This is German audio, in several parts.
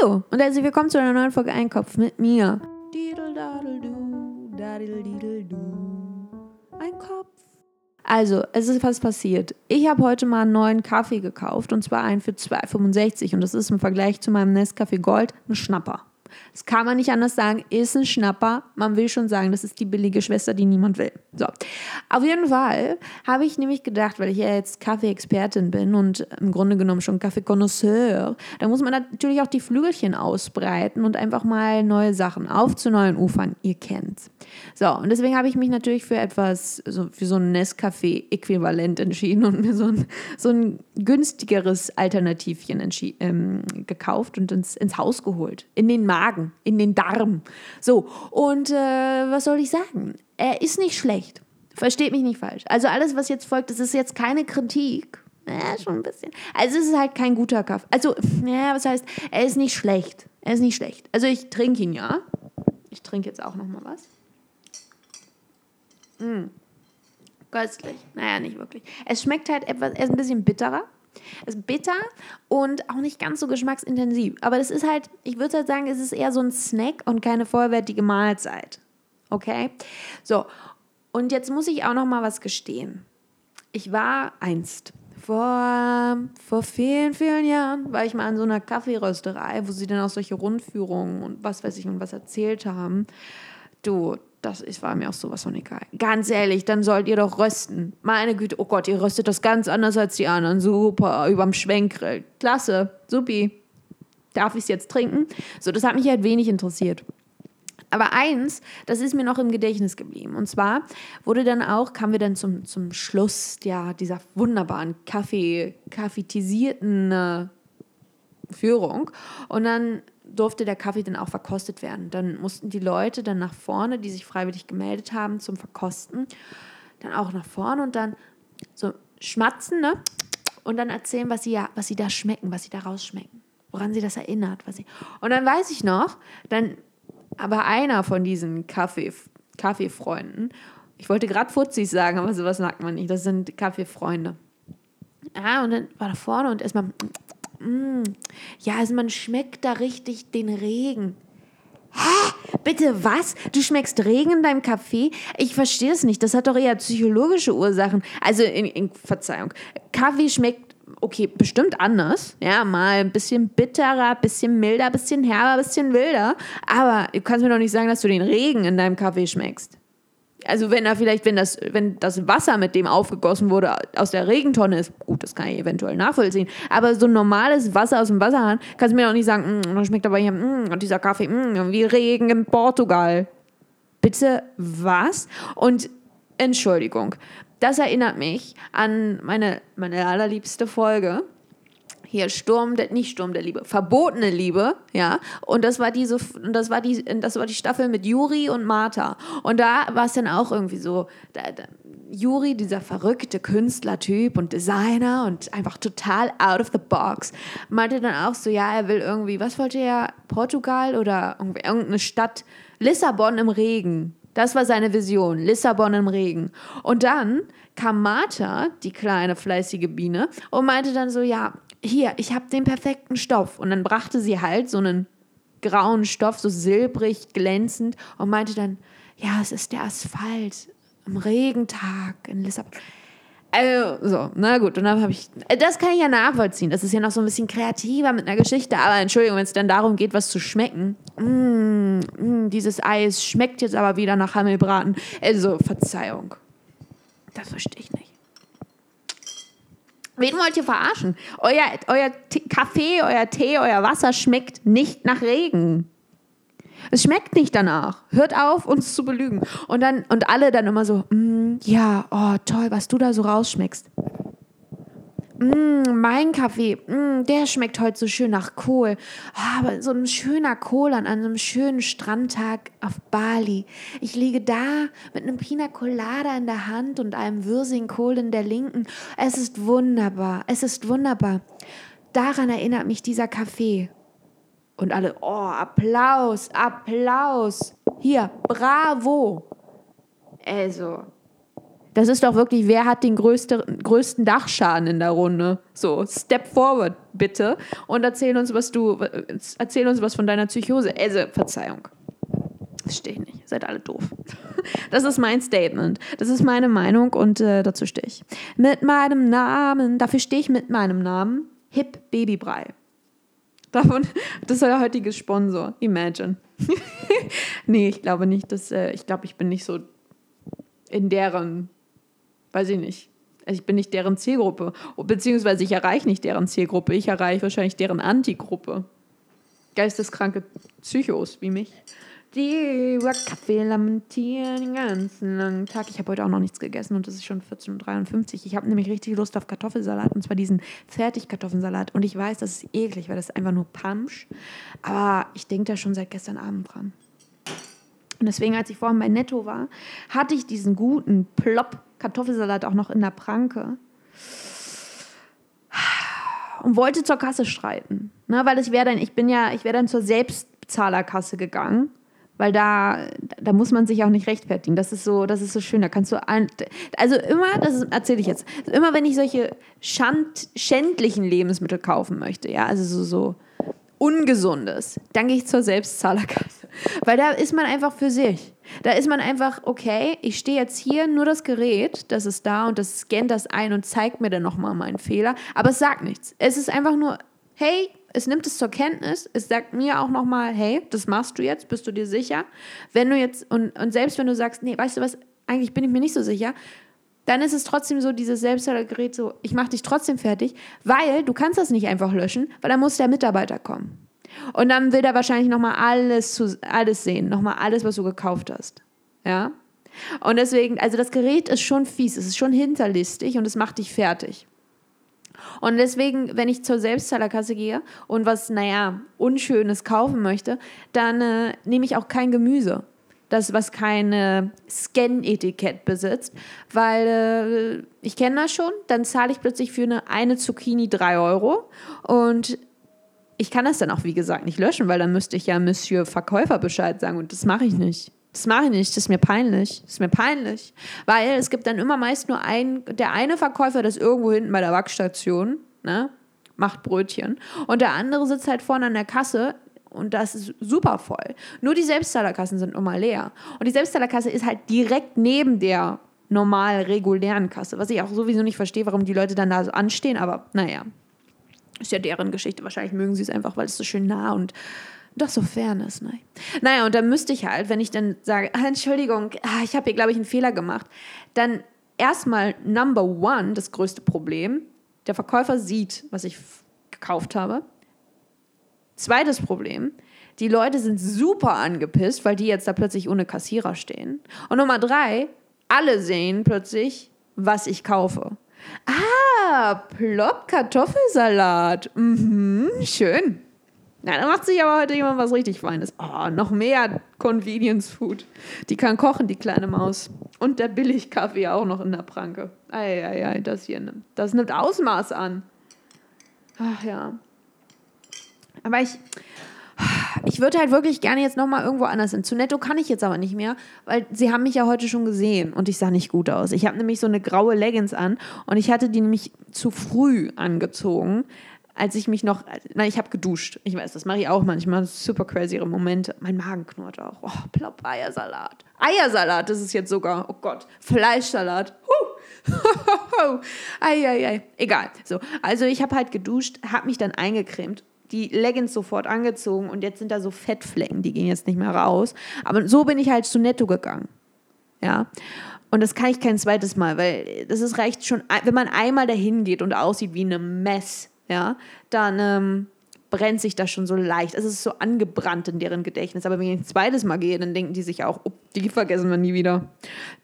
Hallo und herzlich willkommen zu einer neuen Folge Einkopf mit mir. Einkopf. Also, es ist was passiert. Ich habe heute mal einen neuen Kaffee gekauft und zwar einen für 2,65 und das ist im Vergleich zu meinem Nescafé Gold ein Schnapper. Das kann man nicht anders sagen, ist ein Schnapper. Man will schon sagen, das ist die billige Schwester, die niemand will. So, auf jeden Fall habe ich nämlich gedacht, weil ich ja jetzt Kaffee-Expertin bin und im Grunde genommen schon Kaffee-Connoisseur, da muss man natürlich auch die Flügelchen ausbreiten und einfach mal neue Sachen auf zu neuen Ufern. Ihr kennt's. So, und deswegen habe ich mich natürlich für etwas, so, für so ein Nescafé-Äquivalent entschieden und mir so ein, so ein günstigeres Alternativchen ähm, gekauft und ins, ins Haus geholt. In den Magen, in den Darm. So, und äh, was soll ich sagen? Er ist nicht schlecht. Versteht mich nicht falsch. Also alles, was jetzt folgt, das ist jetzt keine Kritik. Ja, schon ein bisschen. Also es ist halt kein guter Kaffee. Also, ja, was heißt, er ist nicht schlecht. Er ist nicht schlecht. Also ich trinke ihn, ja. Ich trinke jetzt auch noch mal was. Mm. Köstlich. Naja, nicht wirklich. Es schmeckt halt etwas, er ist ein bisschen bitterer. Es ist bitter und auch nicht ganz so geschmacksintensiv. Aber das ist halt, ich würde halt sagen, es ist eher so ein Snack und keine vollwertige Mahlzeit. Okay? So, und jetzt muss ich auch noch mal was gestehen. Ich war einst vor, vor vielen, vielen Jahren war ich mal an so einer Kaffeerösterei, wo sie dann auch solche Rundführungen und was weiß ich und was erzählt haben. Du, das ist, war mir auch sowas von egal. Ganz ehrlich, dann sollt ihr doch rösten. Meine Güte, oh Gott, ihr röstet das ganz anders als die anderen. Super, überm Schwenkgrill. Klasse, supi. Darf ich es jetzt trinken? So, das hat mich halt wenig interessiert. Aber eins, das ist mir noch im Gedächtnis geblieben. Und zwar wurde dann auch, kamen wir dann zum, zum Schluss ja, dieser wunderbaren Kaffee, kaffeetisierten äh, Führung. Und dann durfte der Kaffee dann auch verkostet werden. Dann mussten die Leute dann nach vorne, die sich freiwillig gemeldet haben zum Verkosten, dann auch nach vorne und dann so schmatzen, ne? Und dann erzählen, was sie ja, was sie da schmecken, was sie da rausschmecken, woran sie das erinnert, was sie. Und dann weiß ich noch, dann aber einer von diesen Kaffee, Kaffeefreunden, ich wollte gerade Fuzis sagen, aber sowas sagt man nicht, das sind Kaffeefreunde. Ja, und dann war da vorne und erstmal Mm. Ja, also man schmeckt da richtig den Regen. Hä? Bitte was? Du schmeckst Regen in deinem Kaffee? Ich verstehe es nicht. Das hat doch eher psychologische Ursachen. Also, in, in, Verzeihung. Kaffee schmeckt, okay, bestimmt anders. Ja, mal ein bisschen bitterer, ein bisschen milder, ein bisschen herber, ein bisschen wilder. Aber du kannst mir doch nicht sagen, dass du den Regen in deinem Kaffee schmeckst also wenn da vielleicht, wenn das, wenn das Wasser, mit dem aufgegossen wurde, aus der Regentonne ist, gut, das kann ich eventuell nachvollziehen, aber so normales Wasser aus dem Wasserhahn, kannst du mir doch nicht sagen, mm, das schmeckt aber hier, mm, dieser Kaffee, mm, wie Regen in Portugal. Bitte was? Und Entschuldigung, das erinnert mich an meine, meine allerliebste Folge hier Sturm der nicht Sturm der Liebe, verbotene Liebe, ja. Und das war diese das war die das war die Staffel mit Juri und Martha und da war es dann auch irgendwie so da, da, Juri, dieser verrückte Künstlertyp und Designer und einfach total out of the box, meinte dann auch so, ja, er will irgendwie, was wollte er, Portugal oder irgendeine Stadt, Lissabon im Regen. Das war seine Vision, Lissabon im Regen. Und dann kam Martha, die kleine fleißige Biene, und meinte dann so, ja, hier, ich habe den perfekten Stoff. Und dann brachte sie halt so einen grauen Stoff, so silbrig, glänzend und meinte dann, ja, es ist der Asphalt am Regentag in Lissabon. Also, so, na gut, und dann habe ich, das kann ich ja nachvollziehen. Das ist ja noch so ein bisschen kreativer mit einer Geschichte, aber Entschuldigung, wenn es dann darum geht, was zu schmecken, mm, mm, dieses Eis schmeckt jetzt aber wieder nach Hammelbraten. Also, Verzeihung. Das verstehe ich nicht. Wen wollt ihr verarschen? Euer, euer Kaffee, euer Tee, euer Wasser schmeckt nicht nach Regen. Es schmeckt nicht danach. Hört auf, uns zu belügen. Und dann und alle dann immer so, mm, ja, oh toll, was du da so rausschmeckst mm, mein Kaffee, mm, der schmeckt heute so schön nach Kohl. Oh, aber so ein schöner Kohl an einem schönen Strandtag auf Bali. Ich liege da mit einem Pina Colada in der Hand und einem Würsingkohl in der linken. Es ist wunderbar, es ist wunderbar. Daran erinnert mich dieser Kaffee. Und alle, oh, Applaus, Applaus. Hier, bravo. Also, Das ist doch wirklich, wer hat den größte, größten Dachschaden in der Runde? So, step forward, bitte. Und erzähl uns, was du, erzähl uns was von deiner Psychose. Also, Verzeihung. Verstehe ich nicht. Seid alle doof. Das ist mein Statement. Das ist meine Meinung und äh, dazu stehe ich. Mit meinem Namen, dafür stehe ich mit meinem Namen, Hip Babybrei. Davon, das ist euer heutiges Sponsor. Imagine. nee, ich glaube nicht, dass, äh, ich glaube, ich bin nicht so in deren, weiß ich nicht. Also ich bin nicht deren Zielgruppe. Beziehungsweise ich erreiche nicht deren Zielgruppe. Ich erreiche wahrscheinlich deren Antigruppe. Geisteskranke Psychos wie mich die über Kaffee lamentieren den ganzen langen Tag. Ich habe heute auch noch nichts gegessen und es ist schon 14.53 Uhr. Ich habe nämlich richtig Lust auf Kartoffelsalat und zwar diesen Fertigkartoffelsalat. Und ich weiß, das ist eklig, weil das ist einfach nur Punch. Aber ich denke da schon seit gestern Abend dran. Und deswegen, als ich vorhin bei Netto war, hatte ich diesen guten Plop Kartoffelsalat auch noch in der Pranke und wollte zur Kasse streiten, ne, weil ich wäre dann, ich bin ja, ich wäre dann zur Selbstbezahlerkasse gegangen weil da, da muss man sich auch nicht rechtfertigen. Das ist so, das ist so schön. Da kannst du ein, also immer, das erzähle ich jetzt, immer wenn ich solche schand, schändlichen Lebensmittel kaufen möchte, ja, also so, so ungesundes, dann gehe ich zur Selbstzahlerkasse, weil da ist man einfach für sich. Da ist man einfach, okay, ich stehe jetzt hier, nur das Gerät, das ist da und das scannt das ein und zeigt mir dann nochmal meinen Fehler, aber es sagt nichts. Es ist einfach nur, hey, es nimmt es zur Kenntnis, es sagt mir auch nochmal, hey, das machst du jetzt, bist du dir sicher? Wenn du jetzt, und, und selbst wenn du sagst, nee, weißt du was, eigentlich bin ich mir nicht so sicher, dann ist es trotzdem so, dieses Selbstladergerät so, ich mache dich trotzdem fertig, weil du kannst das nicht einfach löschen, weil dann muss der Mitarbeiter kommen. Und dann will er wahrscheinlich nochmal alles, alles sehen, nochmal alles, was du gekauft hast. Ja? Und deswegen, also das Gerät ist schon fies, es ist schon hinterlistig und es macht dich fertig. Und deswegen, wenn ich zur Selbstzahlerkasse gehe und was, naja, Unschönes kaufen möchte, dann äh, nehme ich auch kein Gemüse. Das, was kein äh, Scan-Etikett besitzt, weil äh, ich kenne das schon, dann zahle ich plötzlich für eine, eine Zucchini 3 Euro und ich kann das dann auch, wie gesagt, nicht löschen, weil dann müsste ich ja Monsieur Verkäufer Bescheid sagen und das mache ich nicht. Das mache ich nicht, das ist mir peinlich. Das ist mir peinlich. Weil es gibt dann immer meist nur einen, der eine Verkäufer, das irgendwo hinten bei der Wachstation, ne, macht Brötchen. Und der andere sitzt halt vorne an der Kasse und das ist super voll. Nur die Selbstzahlerkassen sind immer leer. Und die Selbstzahlerkasse ist halt direkt neben der normal regulären Kasse, was ich auch sowieso nicht verstehe, warum die Leute dann da so anstehen, aber naja. Ist ja deren Geschichte. Wahrscheinlich mögen sie es einfach, weil es so schön nah und doch so Fairness, ne? Naja, und dann müsste ich halt, wenn ich dann sage, ah, Entschuldigung, ah, ich habe hier, glaube ich, einen Fehler gemacht, dann erstmal Number One, das größte Problem, der Verkäufer sieht, was ich gekauft habe. Zweites Problem, die Leute sind super angepisst, weil die jetzt da plötzlich ohne Kassierer stehen. Und Nummer drei, alle sehen plötzlich, was ich kaufe. Ah, Plop Kartoffelsalat. Mhm, schön. Na, da macht sich aber heute jemand was richtig Feines. Oh, noch mehr Convenience Food. Die kann kochen, die kleine Maus. Und der Billigkaffee auch noch in der Pranke. Eieiei, das hier nimmt, das nimmt Ausmaß an. Ach ja. Aber ich, ich würde halt wirklich gerne jetzt nochmal irgendwo anders hin. Zu netto kann ich jetzt aber nicht mehr, weil sie haben mich ja heute schon gesehen und ich sah nicht gut aus. Ich habe nämlich so eine graue Leggings an und ich hatte die nämlich zu früh angezogen als ich mich noch, nein, ich habe geduscht. Ich weiß, das mache ich auch manchmal. Super crazy Momente. Mein Magen knurrt auch. Oh, plopp, Eiersalat. Eiersalat das ist jetzt sogar. Oh Gott. Fleischsalat. Huh. Eieiei. Egal. So, also ich habe halt geduscht, habe mich dann eingecremt die Leggings sofort angezogen und jetzt sind da so Fettflecken, die gehen jetzt nicht mehr raus. Aber so bin ich halt zu Netto gegangen. Ja. Und das kann ich kein zweites Mal, weil das ist reicht schon, wenn man einmal dahin geht und aussieht wie eine Mess, ja, dann ähm, brennt sich das schon so leicht. Es ist so angebrannt in deren Gedächtnis. Aber wenn ich ein zweites Mal gehe, dann denken die sich auch, oh, die vergessen wir nie wieder.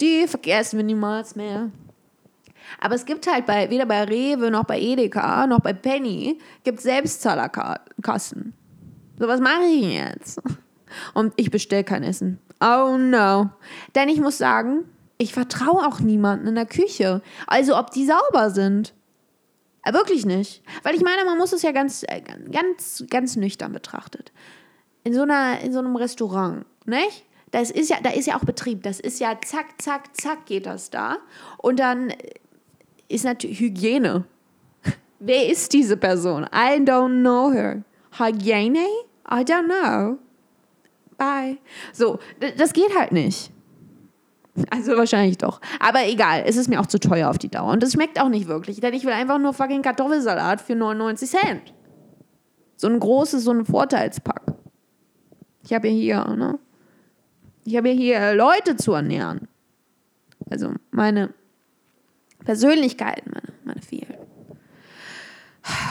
Die vergessen wir niemals mehr. Aber es gibt halt bei, weder bei Rewe noch bei Edeka noch bei Penny gibt Selbstzahlerkassen. So, was mache ich jetzt? Und ich bestelle kein Essen. Oh no. Denn ich muss sagen, ich vertraue auch niemanden in der Küche. Also ob die sauber sind. Äh, wirklich nicht. Weil ich meine, man muss es ja ganz, äh, ganz, ganz nüchtern betrachtet. In so, einer, in so einem Restaurant, nicht? Das ist ja, da ist ja auch Betrieb. Das ist ja zack, zack, zack geht das da. Und dann ist natürlich Hygiene. Wer ist diese Person? I don't know her. Hygiene? I don't know. Bye. So, das geht halt nicht. Also wahrscheinlich doch. Aber egal, es ist mir auch zu teuer auf die Dauer. Und es schmeckt auch nicht wirklich, denn ich will einfach nur fucking Kartoffelsalat für 99 Cent. So ein großes, so ein Vorteilspack. Ich habe ja hier, ne? Ich habe ja hier Leute zu ernähren. Also meine Persönlichkeit, meine, meine vielen.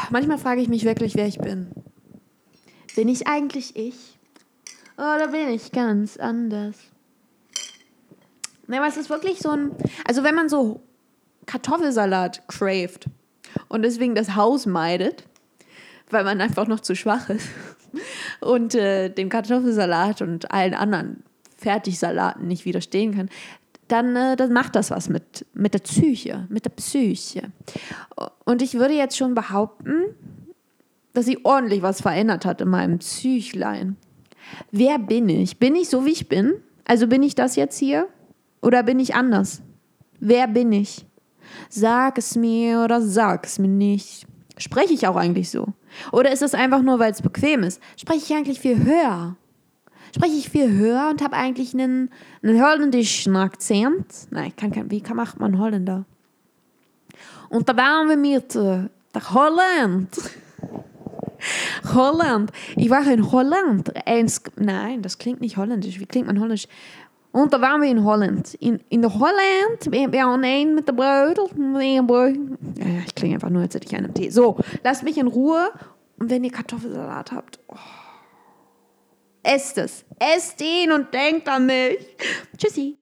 Manchmal frage ich mich wirklich, wer ich bin. Bin ich eigentlich ich? Oder bin ich ganz anders? Ne, aber es ist wirklich so ein. Also, wenn man so Kartoffelsalat craved und deswegen das Haus meidet, weil man einfach noch zu schwach ist und äh, dem Kartoffelsalat und allen anderen Fertigsalaten nicht widerstehen kann, dann, äh, dann macht das was mit, mit der Psyche, mit der Psyche. Und ich würde jetzt schon behaupten, dass sie ordentlich was verändert hat in meinem Psychlein. Wer bin ich? Bin ich so, wie ich bin? Also bin ich das jetzt hier? Oder bin ich anders? Wer bin ich? Sag es mir oder sag es mir nicht. Spreche ich auch eigentlich so? Oder ist es einfach nur, weil es bequem ist? Spreche ich eigentlich viel höher? Spreche ich viel höher und habe eigentlich einen, einen holländischen Akzent? Nein, kann kein, wie macht man Holländer? Und da waren wir mit der Holland. Holland. Ich war in Holland. Nein, das klingt nicht holländisch. Wie klingt man holländisch? Und da waren wir in Holland. In, in Holland, wir, wir haben einen mit der Brödel. Ja, ich klinge einfach nur, als hätte ich einen Tee. So, lasst mich in Ruhe. Und wenn ihr Kartoffelsalat habt, oh, esst es. Esst ihn und denkt an mich. Tschüssi.